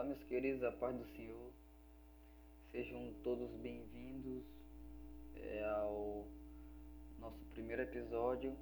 Olá, meus queridos, a paz do Senhor. Sejam todos bem-vindos é, ao nosso primeiro episódio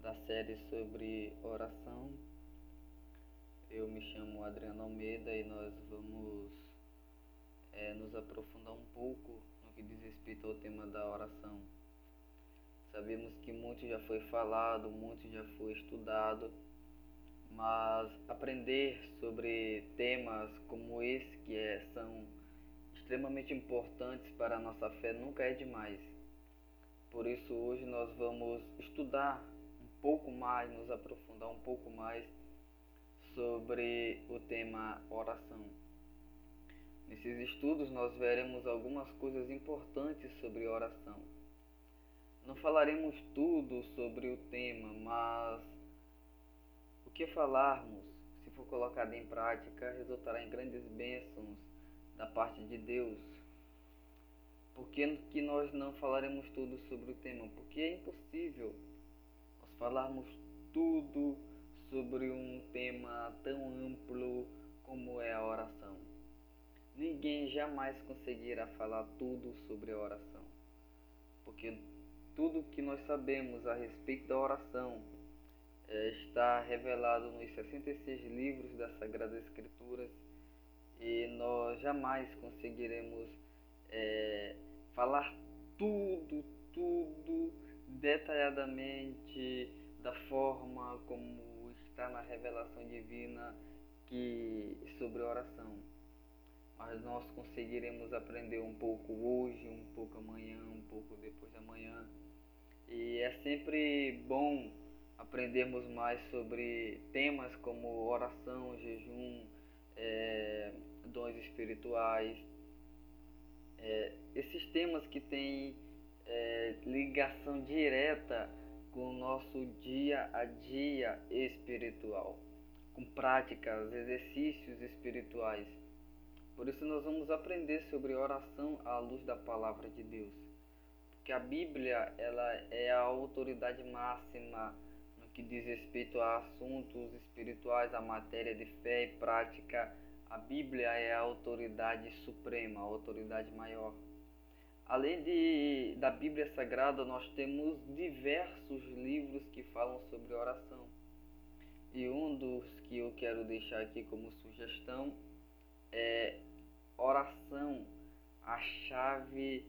da série sobre oração. Eu me chamo Adriano Almeida e nós vamos é, nos aprofundar um pouco no que diz respeito ao tema da oração. Sabemos que muito já foi falado, muito já foi estudado mas aprender sobre temas como esse que é, são extremamente importantes para a nossa fé nunca é demais. Por isso hoje nós vamos estudar um pouco mais, nos aprofundar um pouco mais sobre o tema oração. Nesses estudos nós veremos algumas coisas importantes sobre oração. Não falaremos tudo sobre o tema, mas que falarmos, se for colocado em prática, resultará em grandes bênçãos da parte de Deus. Por que, que nós não falaremos tudo sobre o tema? Porque é impossível nós falarmos tudo sobre um tema tão amplo como é a oração. Ninguém jamais conseguirá falar tudo sobre a oração. Porque tudo que nós sabemos a respeito da oração está revelado nos 66 livros das Sagradas Escrituras e nós jamais conseguiremos é, falar tudo, tudo detalhadamente da forma como está na revelação divina que sobre oração. Mas nós conseguiremos aprender um pouco hoje, um pouco amanhã, um pouco depois de amanhã. E é sempre bom aprendermos mais sobre temas como oração, jejum, é, dons espirituais, é, esses temas que têm é, ligação direta com o nosso dia a dia espiritual, com práticas, exercícios espirituais. Por isso nós vamos aprender sobre oração à luz da palavra de Deus. Porque a Bíblia ela é a autoridade máxima que diz respeito a assuntos espirituais, a matéria de fé e prática, a Bíblia é a autoridade suprema, a autoridade maior. Além de, da Bíblia Sagrada, nós temos diversos livros que falam sobre oração. E um dos que eu quero deixar aqui como sugestão é Oração, a chave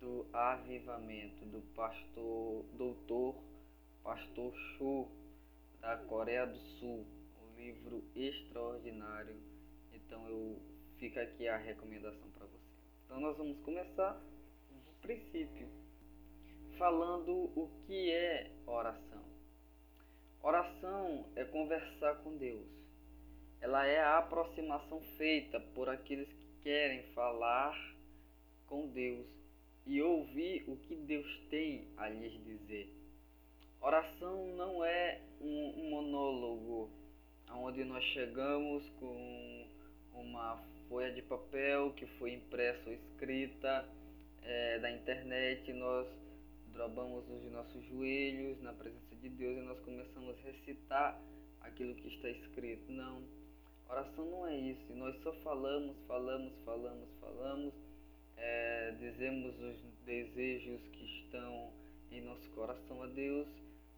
do avivamento, do pastor doutor Pastor Cho, da Coreia do Sul, um livro extraordinário. Então eu fica aqui a recomendação para você. Então nós vamos começar do princípio, falando o que é oração. Oração é conversar com Deus. Ela é a aproximação feita por aqueles que querem falar com Deus e ouvir o que Deus tem a lhes dizer. Oração não é um, monólogo onde nós chegamos com uma folha de papel que foi impressa ou escrita é, da internet, nós dobramos os nossos joelhos na presença de Deus e nós começamos a recitar aquilo que está escrito. Não, oração não é isso. Nós só falamos, falamos, falamos, falamos, é, dizemos os desejos que estão em nosso coração a Deus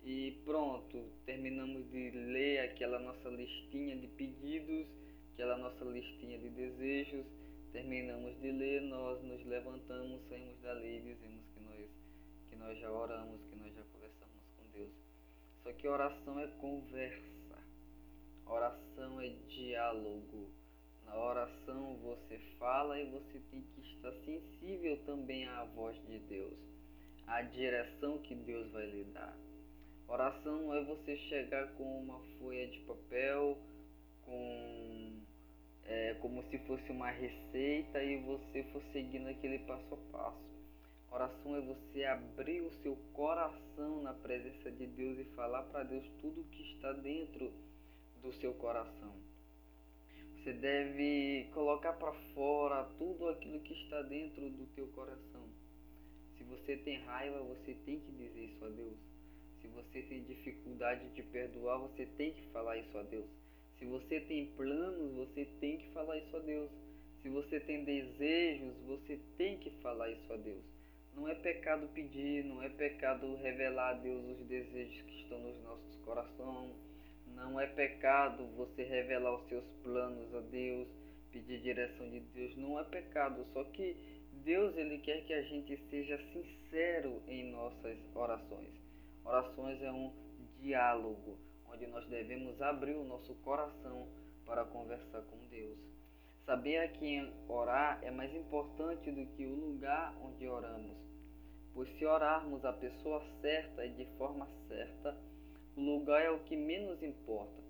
e pronto, terminamos de ler aquela nossa listinha de pedidos, aquela nossa listinha de desejos. Terminamos de ler, nós nos levantamos, saímos dali e dizemos que nós, que nós já oramos, que nós já conversamos com Deus. Só que oração é conversa, oração é diálogo. Na oração você fala e você tem que estar sensível também à voz de Deus, à direção que Deus vai lhe dar. Oração é você chegar com uma folha de papel, com é, como se fosse uma receita e você for seguindo aquele passo a passo. Oração é você abrir o seu coração na presença de Deus e falar para Deus tudo o que está dentro do seu coração. Você deve colocar para fora tudo aquilo que está dentro do teu coração. Se você tem raiva, você tem que dizer dificuldade de perdoar, você tem que falar isso a Deus. Se você tem planos, você tem que falar Deus. Se você tem desejos, você tem que falar isso a Deus. Não é pecado pedir, não é pecado revelar a Deus os desejos que estão nos nossos corações. Não é pecado você revelar os seus planos a Deus, pedir direção de Deus. Não é pecado, só que Deus ele quer que a gente seja sincero em nossas orações. Orações é um diálogo onde nós devemos abrir o nosso coração para conversar com Deus. Saber a quem orar é mais importante do que o lugar onde oramos, pois se orarmos a pessoa certa e de forma certa, o lugar é o que menos importa.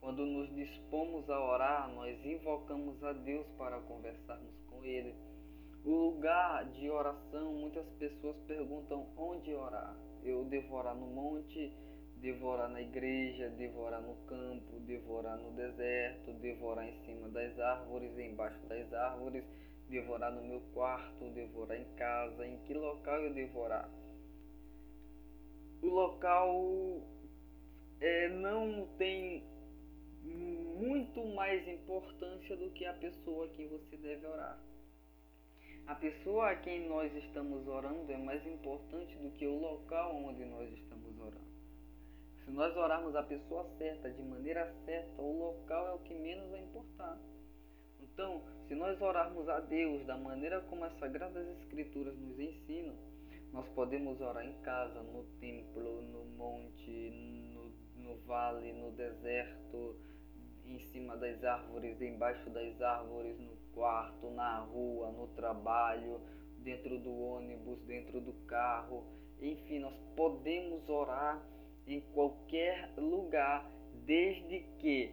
Quando nos dispomos a orar, nós invocamos a Deus para conversarmos com Ele. O lugar de oração, muitas pessoas perguntam onde orar. Eu devo orar no monte, devorar na igreja, devorar no campo, devorar no deserto, devorar em cima das árvores, embaixo das árvores, devorar no meu quarto, devorar em casa, em que local eu devorar? O local é, não tem muito mais importância do que a pessoa a quem você deve orar. A pessoa a quem nós estamos orando é mais importante do que o local onde nós estamos orando. Se nós orarmos a pessoa certa, de maneira certa, o local é o que menos vai importar. Então, se nós orarmos a Deus da maneira como as Sagradas Escrituras nos ensinam, nós podemos orar em casa, no templo, no monte, no, no vale, no deserto, em cima das árvores, embaixo das árvores, no quarto, na rua, no trabalho, dentro do ônibus, dentro do carro. Enfim, nós podemos orar em qualquer lugar, desde que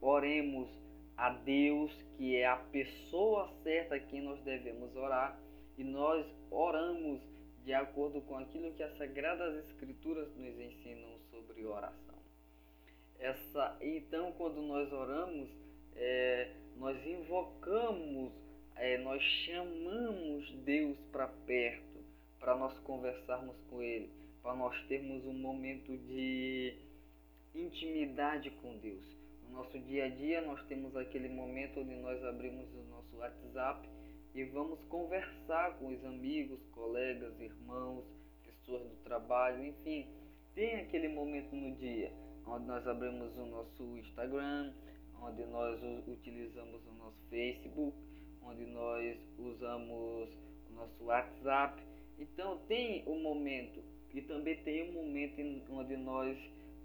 oremos a Deus, que é a pessoa certa a quem nós devemos orar, e nós oramos de acordo com aquilo que as Sagradas Escrituras nos ensinam sobre oração. Essa, então, quando nós oramos, é, nós invocamos, é, nós chamamos Deus para perto, para nós conversarmos com Ele para nós termos um momento de intimidade com Deus. No nosso dia a dia, nós temos aquele momento onde nós abrimos o nosso WhatsApp e vamos conversar com os amigos, colegas, irmãos, pessoas do trabalho, enfim. Tem aquele momento no dia onde nós abrimos o nosso Instagram, onde nós utilizamos o nosso Facebook, onde nós usamos o nosso WhatsApp. Então tem o momento e também tem um momento onde nós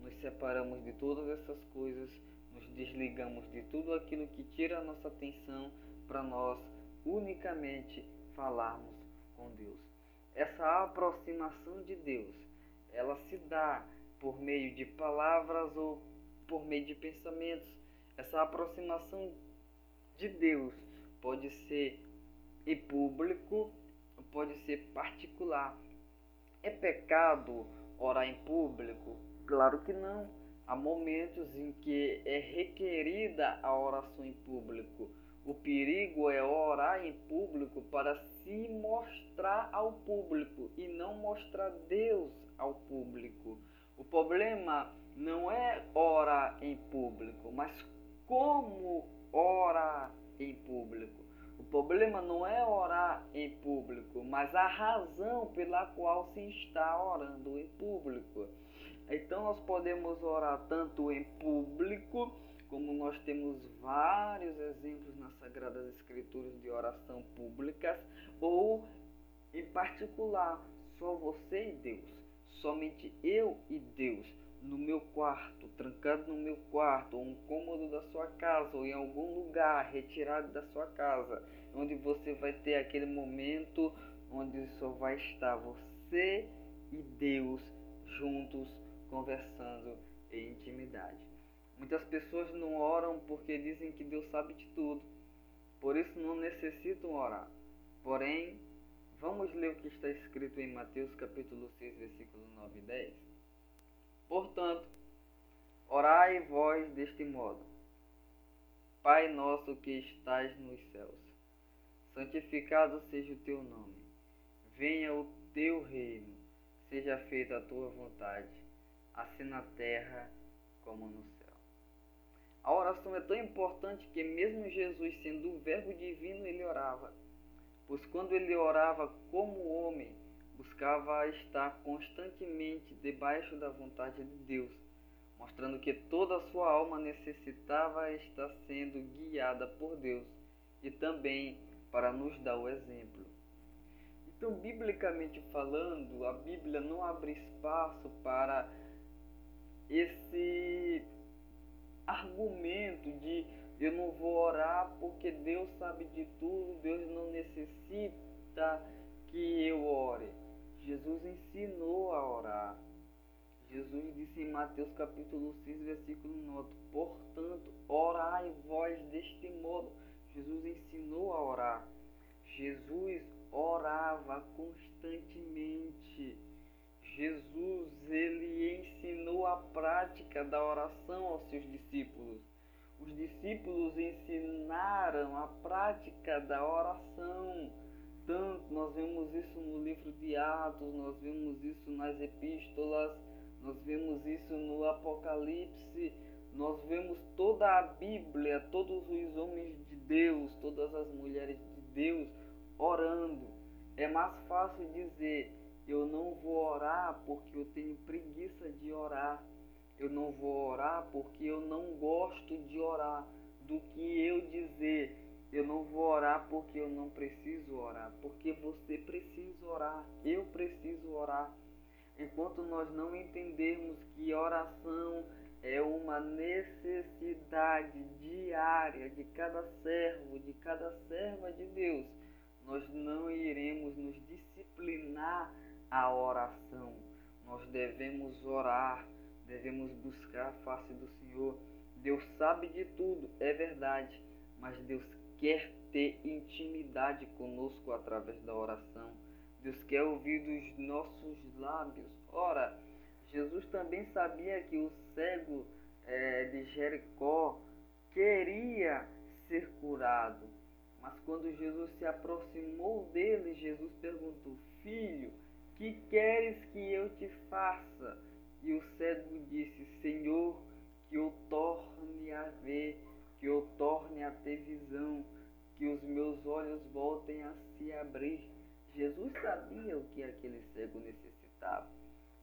nos separamos de todas essas coisas, nos desligamos de tudo aquilo que tira a nossa atenção para nós unicamente falarmos com Deus. Essa aproximação de Deus, ela se dá por meio de palavras ou por meio de pensamentos. Essa aproximação de Deus pode ser em público, pode ser particular. É pecado orar em público? Claro que não. Há momentos em que é requerida a oração em público. O perigo é orar em público para se mostrar ao público e não mostrar Deus ao público. O problema não é orar em público, mas como orar em público. O problema não é orar em público, mas a razão pela qual se está orando em público. Então nós podemos orar tanto em público, como nós temos vários exemplos nas Sagradas Escrituras de oração públicas, ou em particular, só você e Deus, somente eu e Deus no meu quarto, trancado no meu quarto, ou um cômodo da sua casa, ou em algum lugar retirado da sua casa, onde você vai ter aquele momento onde só vai estar você e Deus juntos conversando em intimidade. Muitas pessoas não oram porque dizem que Deus sabe de tudo, por isso não necessitam orar. Porém, vamos ler o que está escrito em Mateus capítulo 6, versículo 9 e 10. Portanto, orai vós deste modo: Pai nosso que estás nos céus, santificado seja o teu nome. Venha o teu reino, seja feita a tua vontade, assim na terra como no céu. A oração é tão importante que, mesmo Jesus sendo o Verbo divino, ele orava. Pois quando ele orava como homem, buscava estar constantemente debaixo da vontade de Deus, mostrando que toda a sua alma necessitava estar sendo guiada por Deus e também para nos dar o exemplo. Então, biblicamente falando, a Bíblia não abre espaço para esse argumento de eu não vou orar porque Deus sabe de tudo, Deus não necessita que eu ore. Jesus ensinou a orar. Jesus disse em Mateus capítulo 6, versículo 9: Portanto, orai vós deste modo. Jesus ensinou a orar. Jesus orava constantemente. Jesus ele ensinou a prática da oração aos seus discípulos. Os discípulos ensinaram a prática da oração. Tanto nós vemos isso no livro de Atos, nós vemos isso nas epístolas, nós vemos isso no Apocalipse, nós vemos toda a Bíblia, todos os homens de Deus, todas as mulheres de Deus orando. É mais fácil dizer eu não vou orar porque eu tenho preguiça de orar. Eu não vou orar porque eu não gosto de orar. Do que eu dizer, eu não vou orar porque eu não preciso orar. Porque você precisa orar. Eu preciso orar. Enquanto nós não entendermos que oração é uma necessidade diária de cada servo, de cada serva de Deus, nós não iremos nos disciplinar a oração. Nós devemos orar, devemos buscar a face do Senhor. Deus sabe de tudo, é verdade, mas Deus quer ter intimidade conosco através da oração. Deus quer ouvir dos nossos lábios. Ora, Jesus também sabia que o cego é, de Jericó queria ser curado. Mas quando Jesus se aproximou dele, Jesus perguntou: Filho, que queres que eu te faça? E o cego disse: Senhor, que eu torne a ver, que eu torne a ter visão, que os meus olhos voltem a se abrir. Jesus sabia o que aquele cego necessitava.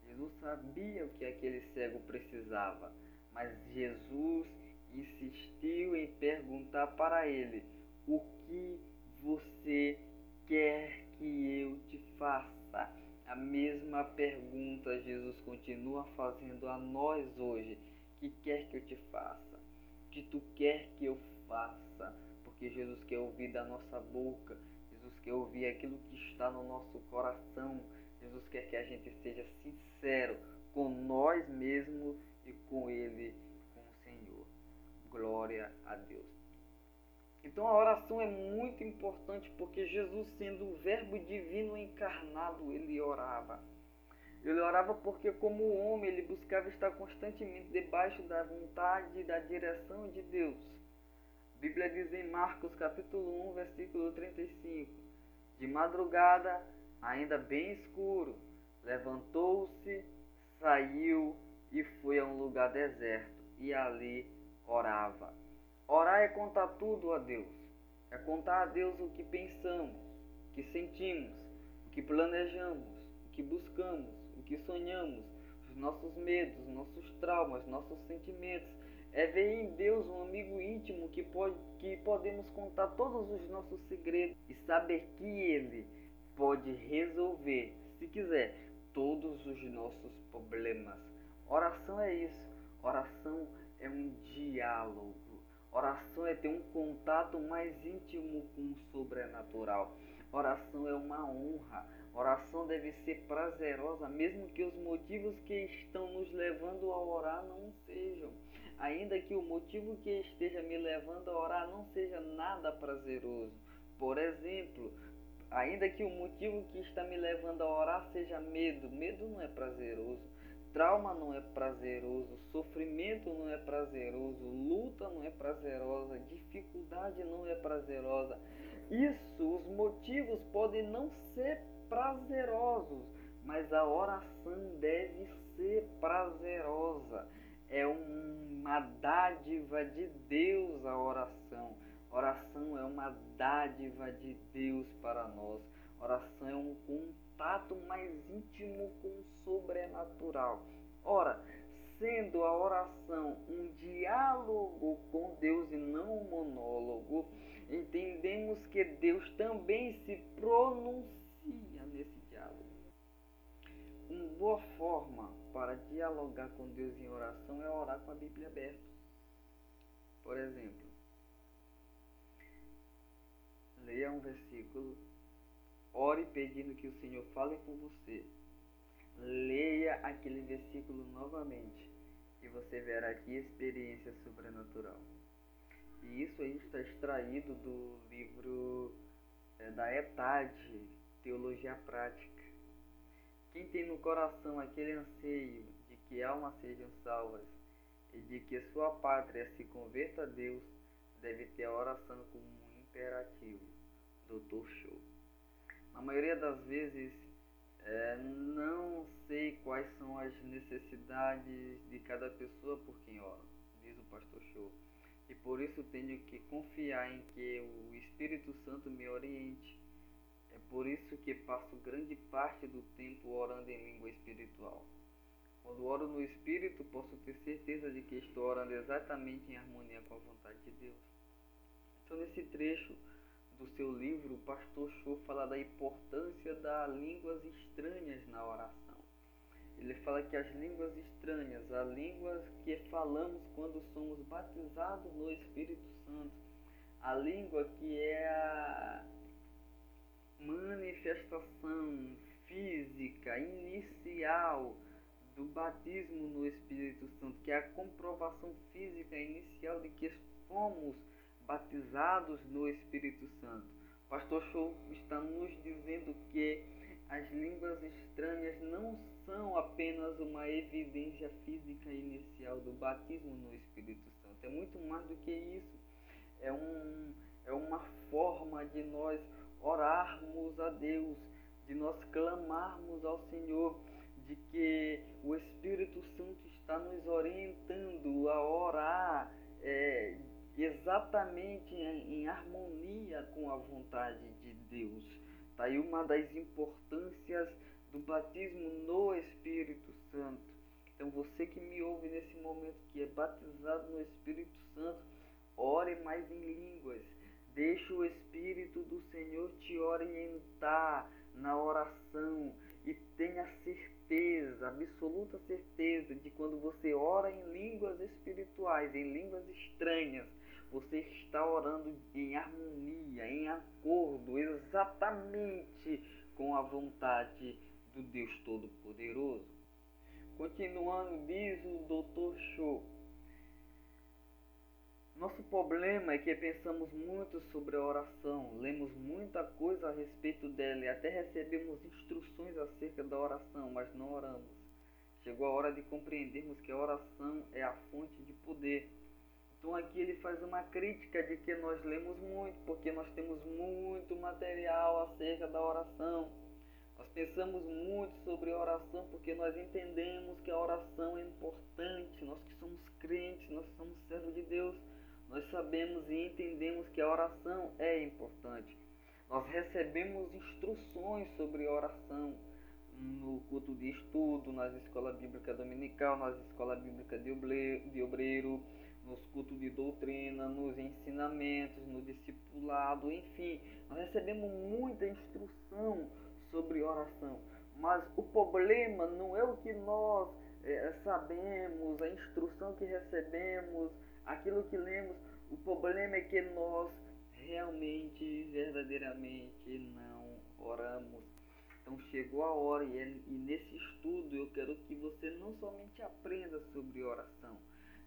Jesus sabia o que aquele cego precisava. Mas Jesus insistiu em perguntar para ele: O que você quer que eu te faça? A mesma pergunta Jesus continua fazendo a nós hoje. Que quer que eu te faça? Que tu quer que eu faça? Porque Jesus quer ouvir da nossa boca. Jesus quer ouvir aquilo que está no nosso coração. Jesus quer que a gente seja sincero com nós mesmos e com Ele, com o Senhor. Glória a Deus. Então a oração é muito importante porque Jesus, sendo o Verbo divino encarnado, ele orava. Ele orava porque, como homem, ele buscava estar constantemente debaixo da vontade e da direção de Deus. A Bíblia diz em Marcos capítulo 1, versículo 35: De madrugada, ainda bem escuro, levantou-se, saiu e foi a um lugar deserto e ali orava. Orar é contar tudo a Deus. É contar a Deus o que pensamos, o que sentimos, o que planejamos, o que buscamos, que sonhamos, os nossos medos, nossos traumas, nossos sentimentos. É ver em Deus um amigo íntimo que, pode, que podemos contar todos os nossos segredos e saber que Ele pode resolver, se quiser, todos os nossos problemas. Oração é isso. Oração é um diálogo. Oração é ter um contato mais íntimo com o sobrenatural. Oração é uma honra. Oração deve ser prazerosa, mesmo que os motivos que estão nos levando a orar não sejam. Ainda que o motivo que esteja me levando a orar não seja nada prazeroso. Por exemplo, ainda que o motivo que está me levando a orar seja medo, medo não é prazeroso. Trauma não é prazeroso, sofrimento não é prazeroso, luta não é prazerosa, dificuldade não é prazerosa. Isso, os motivos podem não ser prazerosos, mas a oração deve ser prazerosa. é uma dádiva de Deus a oração. Oração é uma dádiva de Deus para nós. Oração é um contato mais íntimo com o sobrenatural. Ora, sendo a oração um diálogo com Deus e não um monólogo, entendemos que Deus também se pronuncia nesse diálogo. Uma boa forma para dialogar com Deus em oração é orar com a Bíblia aberta. Por exemplo, leia um versículo, ore pedindo que o Senhor fale com você. Leia aquele versículo novamente e você verá aqui experiência sobrenatural. E isso aí está extraído do livro é, da ETAD, Teologia Prática. Quem tem no coração aquele anseio de que almas sejam salvas e de que sua pátria se converta a Deus, deve ter a oração como um imperativo. Doutor Show. Na maioria das vezes, é, não sei quais são as necessidades de cada pessoa por quem ora, diz o pastor Show. E por isso tenho que confiar em que o Espírito Santo me oriente é por isso que passo grande parte do tempo orando em língua espiritual. Quando oro no Espírito, posso ter certeza de que estou orando exatamente em harmonia com a vontade de Deus. Então, nesse trecho do seu livro, o pastor Show fala da importância das línguas estranhas na oração. Ele fala que as línguas estranhas, as línguas que falamos quando somos batizados no Espírito Santo, a língua que é a manifestação física inicial do batismo no Espírito Santo, que é a comprovação física inicial de que fomos batizados no Espírito Santo. Pastor Show está nos dizendo que as línguas estranhas não são apenas uma evidência física inicial do batismo no Espírito Santo. É muito mais do que isso. É, um, é uma forma de nós orarmos a Deus, de nós clamarmos ao Senhor, de que o Espírito Santo está nos orientando a orar é, exatamente em, em harmonia com a vontade de Deus. Está aí uma das importâncias do batismo no Espírito Santo. Então você que me ouve nesse momento, que é batizado no Espírito Santo, ore mais em línguas Deixa o Espírito do Senhor te orientar na oração e tenha certeza, absoluta certeza de quando você ora em línguas espirituais, em línguas estranhas, você está orando em harmonia, em acordo exatamente com a vontade do Deus Todo-Poderoso. Continuando, diz o Dr. Show nosso problema é que pensamos muito sobre a oração, lemos muita coisa a respeito dela e até recebemos instruções acerca da oração, mas não oramos. Chegou a hora de compreendermos que a oração é a fonte de poder. Então aqui ele faz uma crítica de que nós lemos muito, porque nós temos muito material acerca da oração. Nós pensamos muito sobre a oração porque nós entendemos que a oração é importante. Nós que somos crentes, nós somos servos de Deus nós sabemos e entendemos que a oração é importante. Nós recebemos instruções sobre oração no culto de estudo, nas escolas bíblicas dominical, nas escolas bíblicas de obreiro, nos cultos de doutrina, nos ensinamentos, no discipulado, enfim, nós recebemos muita instrução sobre oração. Mas o problema não é o que nós é, sabemos, a instrução que recebemos, aquilo que lemos. O problema é que nós realmente, verdadeiramente não oramos. Então chegou a hora e, é, e nesse estudo eu quero que você não somente aprenda sobre oração,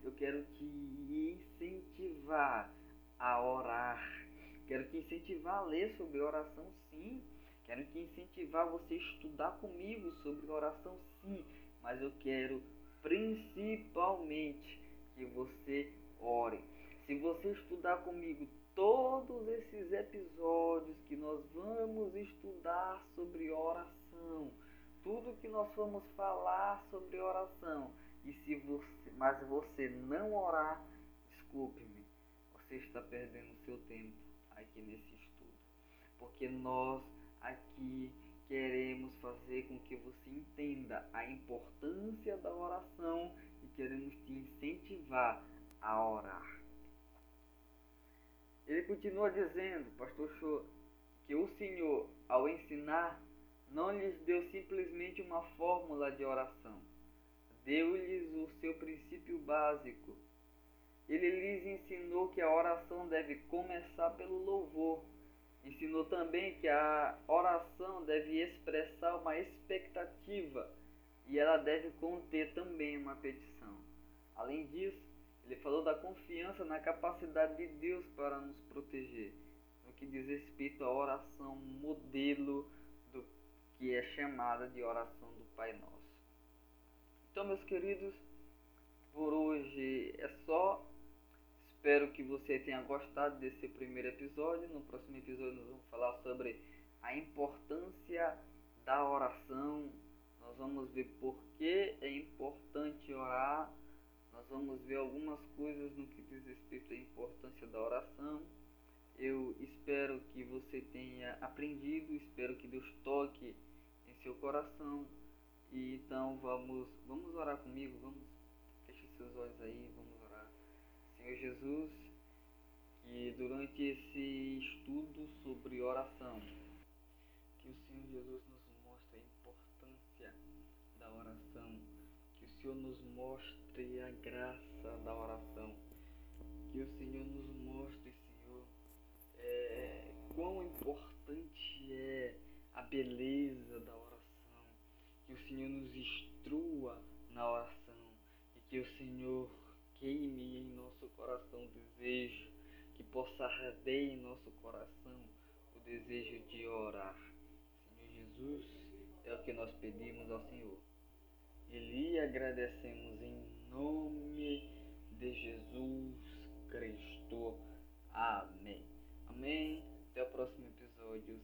eu quero te incentivar a orar. Quero te incentivar a ler sobre oração, sim. Quero te incentivar você a estudar comigo sobre oração, sim. Mas eu quero principalmente que você ore. Se você estudar comigo todos esses episódios que nós vamos estudar sobre oração, tudo que nós vamos falar sobre oração, E se você, mas você não orar, desculpe-me, você está perdendo seu tempo aqui nesse estudo. Porque nós aqui queremos fazer com que você entenda a importância da oração e queremos te incentivar a orar. Ele continua dizendo, pastor Show, que o Senhor, ao ensinar, não lhes deu simplesmente uma fórmula de oração. Deu-lhes o seu princípio básico. Ele lhes ensinou que a oração deve começar pelo louvor. Ensinou também que a oração deve expressar uma expectativa e ela deve conter também uma petição. Além disso, ele falou da confiança na capacidade de Deus para nos proteger, no que diz respeito à oração modelo do que é chamada de oração do Pai Nosso. Então, meus queridos, por hoje é só. Espero que você tenha gostado desse primeiro episódio. No próximo episódio nós vamos falar sobre a importância da oração. Nós vamos ver por que é importante orar nós vamos ver algumas coisas no que diz respeito à importância da oração. Eu espero que você tenha aprendido, espero que Deus toque em seu coração. E então vamos, vamos orar comigo, vamos feche seus olhos aí, vamos orar. Senhor Jesus, que durante esse estudo sobre oração, que o Senhor Jesus nos Senhor nos mostre a graça da oração. Que o Senhor nos mostre, Senhor, é, quão importante é a beleza da oração. Que o Senhor nos instrua na oração e que o Senhor queime em nosso coração o desejo, que possa arder em nosso coração o desejo de orar. Senhor Jesus, é o que nós pedimos ao Senhor. E lhe agradecemos em nome de Jesus Cristo. Amém. Amém. Até o próximo episódio.